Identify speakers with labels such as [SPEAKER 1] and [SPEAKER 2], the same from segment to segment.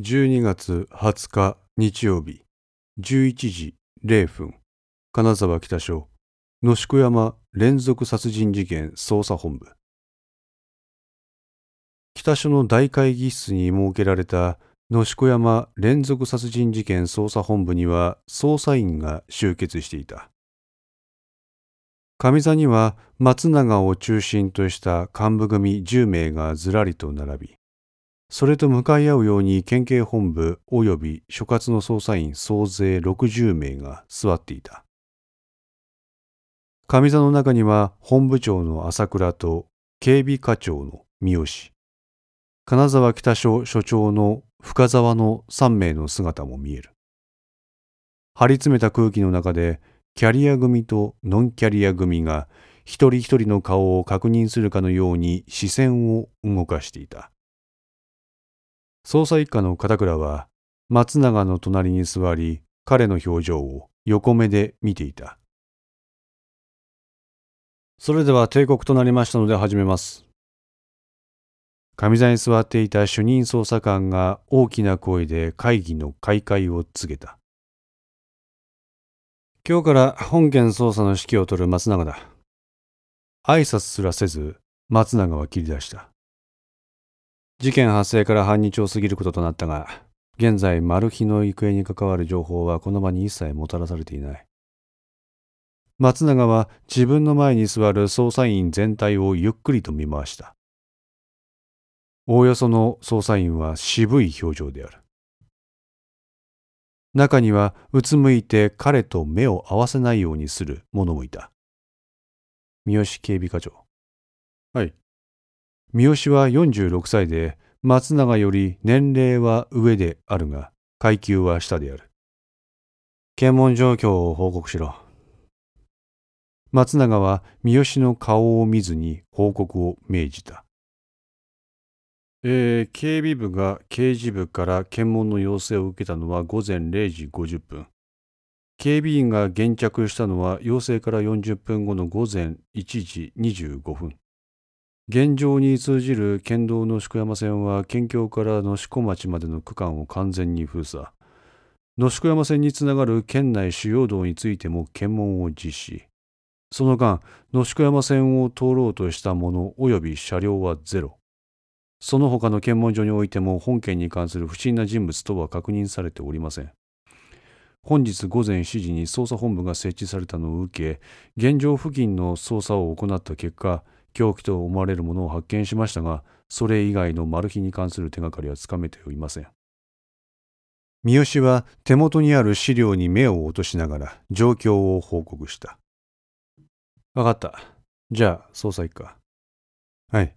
[SPEAKER 1] 12月20日日曜日11時0分金沢北署野宿山連続殺人事件捜査本部。北署の大会議室に設けられた野宿山連続殺人事件捜査本部には捜査員が集結していた。上座には松永を中心とした幹部組10名がずらりと並びそれと向かい合うように県警本部及び所轄の捜査員総勢60名が座っていた。上座の中には本部長の朝倉と警備課長の三好、金沢北署署長の深沢の3名の姿も見える。張り詰めた空気の中でキャリア組とノンキャリア組が一人一人の顔を確認するかのように視線を動かしていた。捜査一課の片倉は松永の隣に座り彼の表情を横目で見ていた。それでは帝国となりましたので始めます。上座に座っていた主任捜査官が大きな声で会議の開会を告げた。今日から本件捜査の指揮を執る松永だ。挨拶すらせず松永は切り出した事件発生から半日を過ぎることとなったが、現在、マル秘の行方に関わる情報はこの場に一切もたらされていない。松永は自分の前に座る捜査員全体をゆっくりと見回した。おおよその捜査員は渋い表情である。中にはうつむいて彼と目を合わせないようにする者もいた。三好警備課長。はい。三好は46歳で、松永より年齢は上であるが、階級は下である。検問状況を報告しろ。松永は三好の顔を見ずに報告を命じた。えー、警備部が刑事部から検問の要請を受けたのは午前0時50分。警備員が現着したのは要請から40分後の午前1時25分。現状に通じる県道の宿山線は県境から野宿町までの区間を完全に封鎖。野宿山線につながる県内主要道についても検問を実施。その間、野宿山線を通ろうとした者及び車両はゼロ。その他の検問所においても本件に関する不審な人物とは確認されておりません。本日午前7時に捜査本部が設置されたのを受け、現場付近の捜査を行った結果、凶器と思われるものを発見しましたが、それ以外のマル秘に関する手がかりはつかめておりません。三好は手元にある資料に目を落としながら状況を報告した。わかった。じゃあ、捜査一課。はい。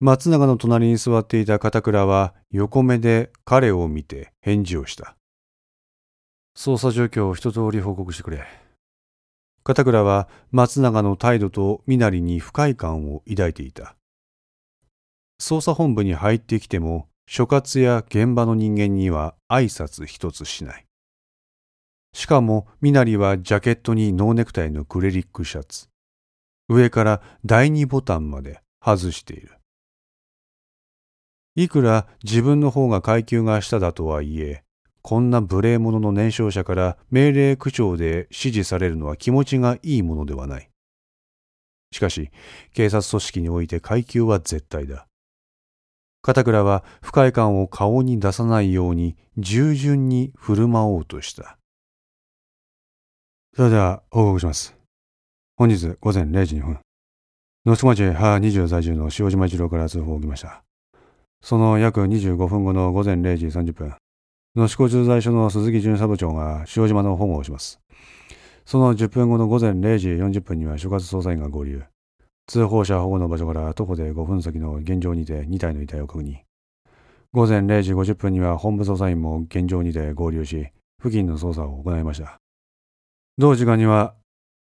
[SPEAKER 1] 松永の隣に座っていた片倉は横目で彼を見て返事をした。捜査状況を一通り報告してくれ。片倉は松永の態度と身なりに不快感を抱いていた。捜査本部に入ってきても、所轄や現場の人間には挨拶一つしない。しかも、身なりはジャケットにノーネクタイのクレリックシャツ。上から第二ボタンまで外している。いくら自分の方が階級が下だとはいえ、こんな無礼者の年少者から命令口調で指示されるのは気持ちがいいものではない。しかし、警察組織において階級は絶対だ。片倉は不快感を顔に出さないように従順に振る舞おうとした。それでは報告します。本日午前0時2分、野宿町母20在住の塩島一郎から通報を受けました。その約25分後の午前0時30分、野宿駐在所の鈴木巡査部長が塩島の保護をします。その10分後の午前0時40分には所轄捜査員が合流。通報者保護の場所から徒歩で5分先の現場にて2体の遺体を確認。午前0時50分には本部捜査員も現場にて合流し、付近の捜査を行いました。同時間には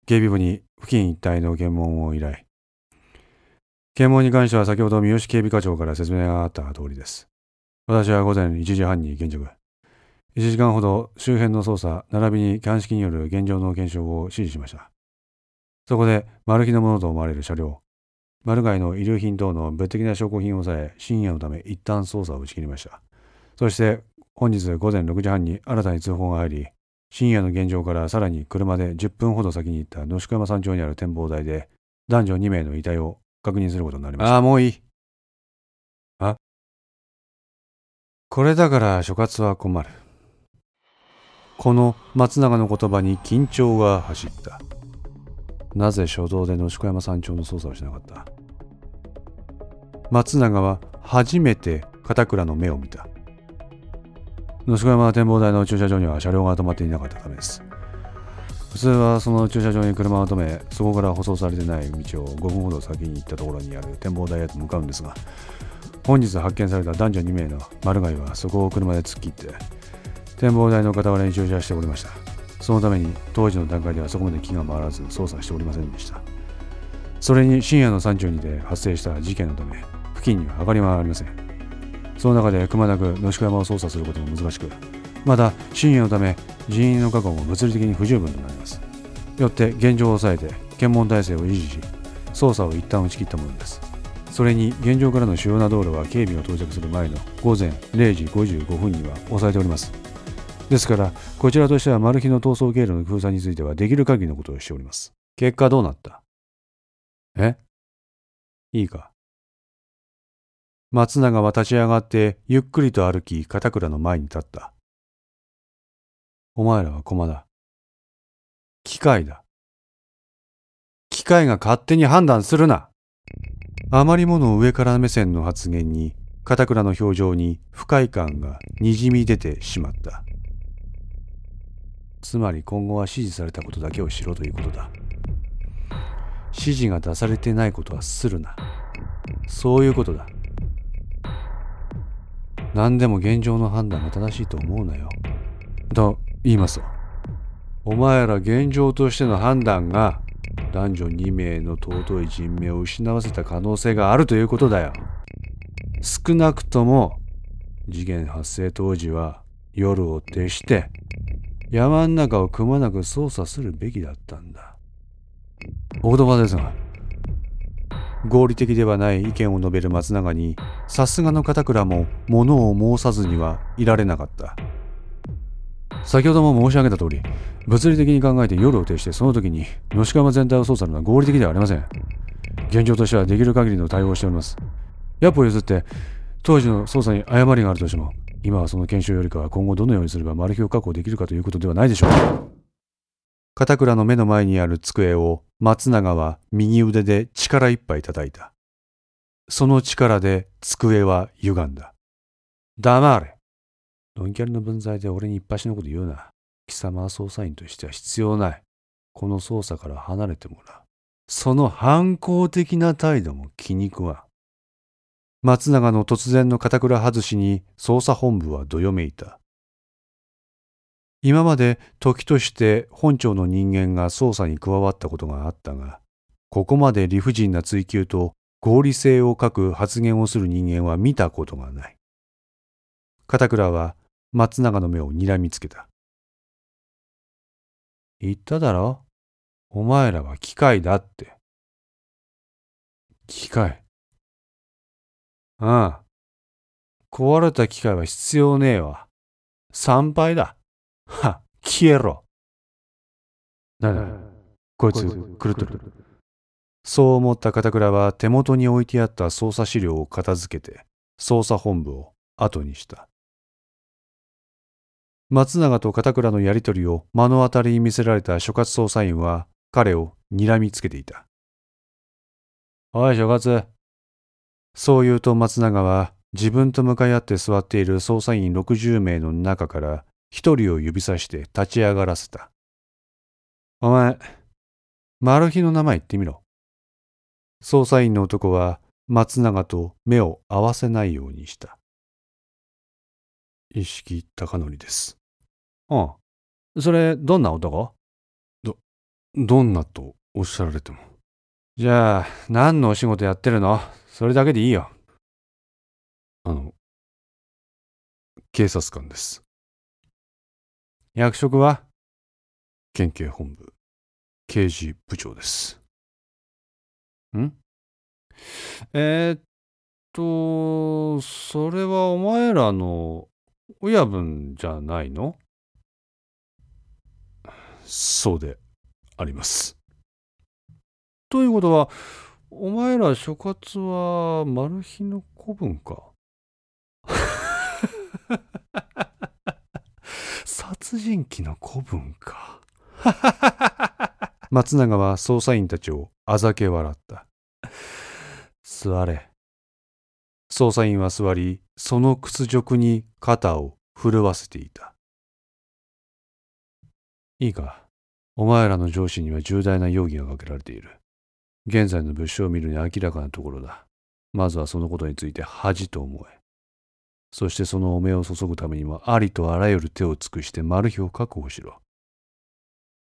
[SPEAKER 1] 警備部に付近一帯の検問を依頼。検問に関しては先ほど三好警備課長から説明があった通りです。私は午前1時半に現着。1時間ほど周辺の捜査、並びに鑑識による現状の検証を指示しました。そこで、マル秘のものと思われる車両、マルガイの遺留品等の物的な証拠品を抑え、深夜のため一旦捜査を打ち切りました。そして、本日午前6時半に新たに通報が入り、深夜の現場からさらに車で10分ほど先に行った野宿山山頂にある展望台で、男女2名の遺体を確認することになりました。ああ、もういい。あ？これだから所轄は困る。この松永の言葉に緊張が走った。なぜ初動で野宿山山頂の捜査をしなかった？松永は初めて片倉の目を見た。野宿山展望台の駐車場には車両が止まっていなかったためです。普通はその駐車場に車を止め、そこから舗装されてない道を5分ほど先に行ったところにある展望台へと向かうんですが、本日発見された男女2名の丸貝はそこを車で突っ切って、展望台の傍らに駐車しておりました。そのために当時の段階ではそこまで気が回らず操作しておりませんでした。それに深夜の山中にて発生した事件のため、付近には明かりはありません。その中でくまなく野宿山を操作することも難しく、また深夜のため人員の確保も物理的に不十分となります。よって現状を抑えて検問体制を維持し、捜査を一旦打ち切ったものです。それに現状からの主要な道路は警備が到着する前の午前0時55分には抑えております。ですから、こちらとしてはマル秘の逃走経路の封鎖についてはできる限りのことをしております。結果どうなった？え？いいか？松永は立ち上がってゆっくりと歩き片倉の前に立った。お前らは駒だ。機械だ。機械が勝手に判断するな。あまりもの上から目線の発言に片倉の表情に不快感がにじみ出てしまった。つまり今後は指示されたことだけをしろということだ。指示が出されてないことはするな。そういうことだ。何でも現状の判断が正しいと思うなよ。と言います、お前ら現状としての判断が男女2名の尊い人命を失わせた可能性があるということだよ。少なくとも事件発生当時は夜を徹して山ん中をくまなく操作するべきだったんだ。お言葉ですが、合理的ではない意見を述べる松永に、さすがの片倉も物を申さずにはいられなかった。先ほども申し上げた通り、物理的に考えて夜を徹してその時に野鹿山全体を操作するのは合理的ではありません。現状としてはできる限りの対応をしております。百歩譲って、当時の操作に誤りがあるとしても、今はその検証よりかは今後どのようにすればマル秘を確保できるかということではないでしょう。片倉の目の前にある机を松永は右腕で力いっぱい叩いた。その力で机は歪んだ。黙れ。ノンキャリの分際で俺に一発のこと言うな。貴様は捜査員としては必要ない。この捜査から離れてもらう。その反抗的な態度も気に食わん。松永の突然の片倉外しに捜査本部はどよめいた。今まで時として本庁の人間が捜査に加わったことがあったが、ここまで理不尽な追及と合理性を欠く発言をする人間は見たことがない。片倉は松永の目を睨みつけた。言っただろ？お前らは機械だって。機械ああ。壊れた機械は必要ねえわ。参拝だ。は、消えろ。なんだ、こいつ、狂っとる。そう思った片倉は手元に置いてあった捜査資料を片付けて、捜査本部を後にした。松永と片倉のやりとりを目の当たりに見せられた所轄捜査員は彼を睨みつけていた。おい、所轄。そう言うと松永は自分と向かい合って座っている捜査員60名の中から一人を指さして立ち上がらせた。お前、マルヒの名前言ってみろ。捜査員の男は松永と目を合わせないようにした。意識高則です。ああ、それ、どんな男？ど、どんなとおっしゃられても。じゃあ、何のお仕事やってるの？それだけでいいよ。あの、警察官です。役職は県警本部刑事部長です。ん？えー、っと、それはお前らの親分じゃないの？そうであります。ということは、お前ら諸葛はマル秘の子分か？殺人鬼の子分か？松永は捜査員たちをあざけ笑った。座れ。捜査員は座り、その屈辱に肩を震わせていた。いいか、お前らの上司には重大な容疑がかけられている。現在の物証を見るに明らかなところだ。まずはそのことについて恥と思え。そしてその汚名を注ぐためにはありとあらゆる手を尽くしてマル秘を確保しろ。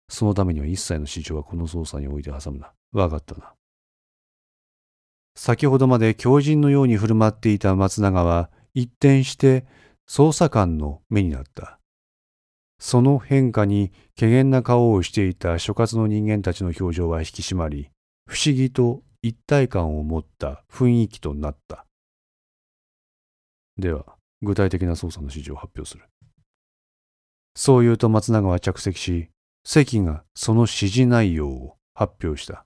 [SPEAKER 1] そのためには一切の市場はこの捜査において挟むな。わかったな。先ほどまで狂人のように振る舞っていた松永は一転して捜査官の目になった。その変化に怪げな顔をしていた諸葛の人間たちの表情は引き締まり、不思議と一体感を持った雰囲気となった。では、具体的な捜査の指示を発表する。そう言うと松永は着席し、関がその指示内容を発表した。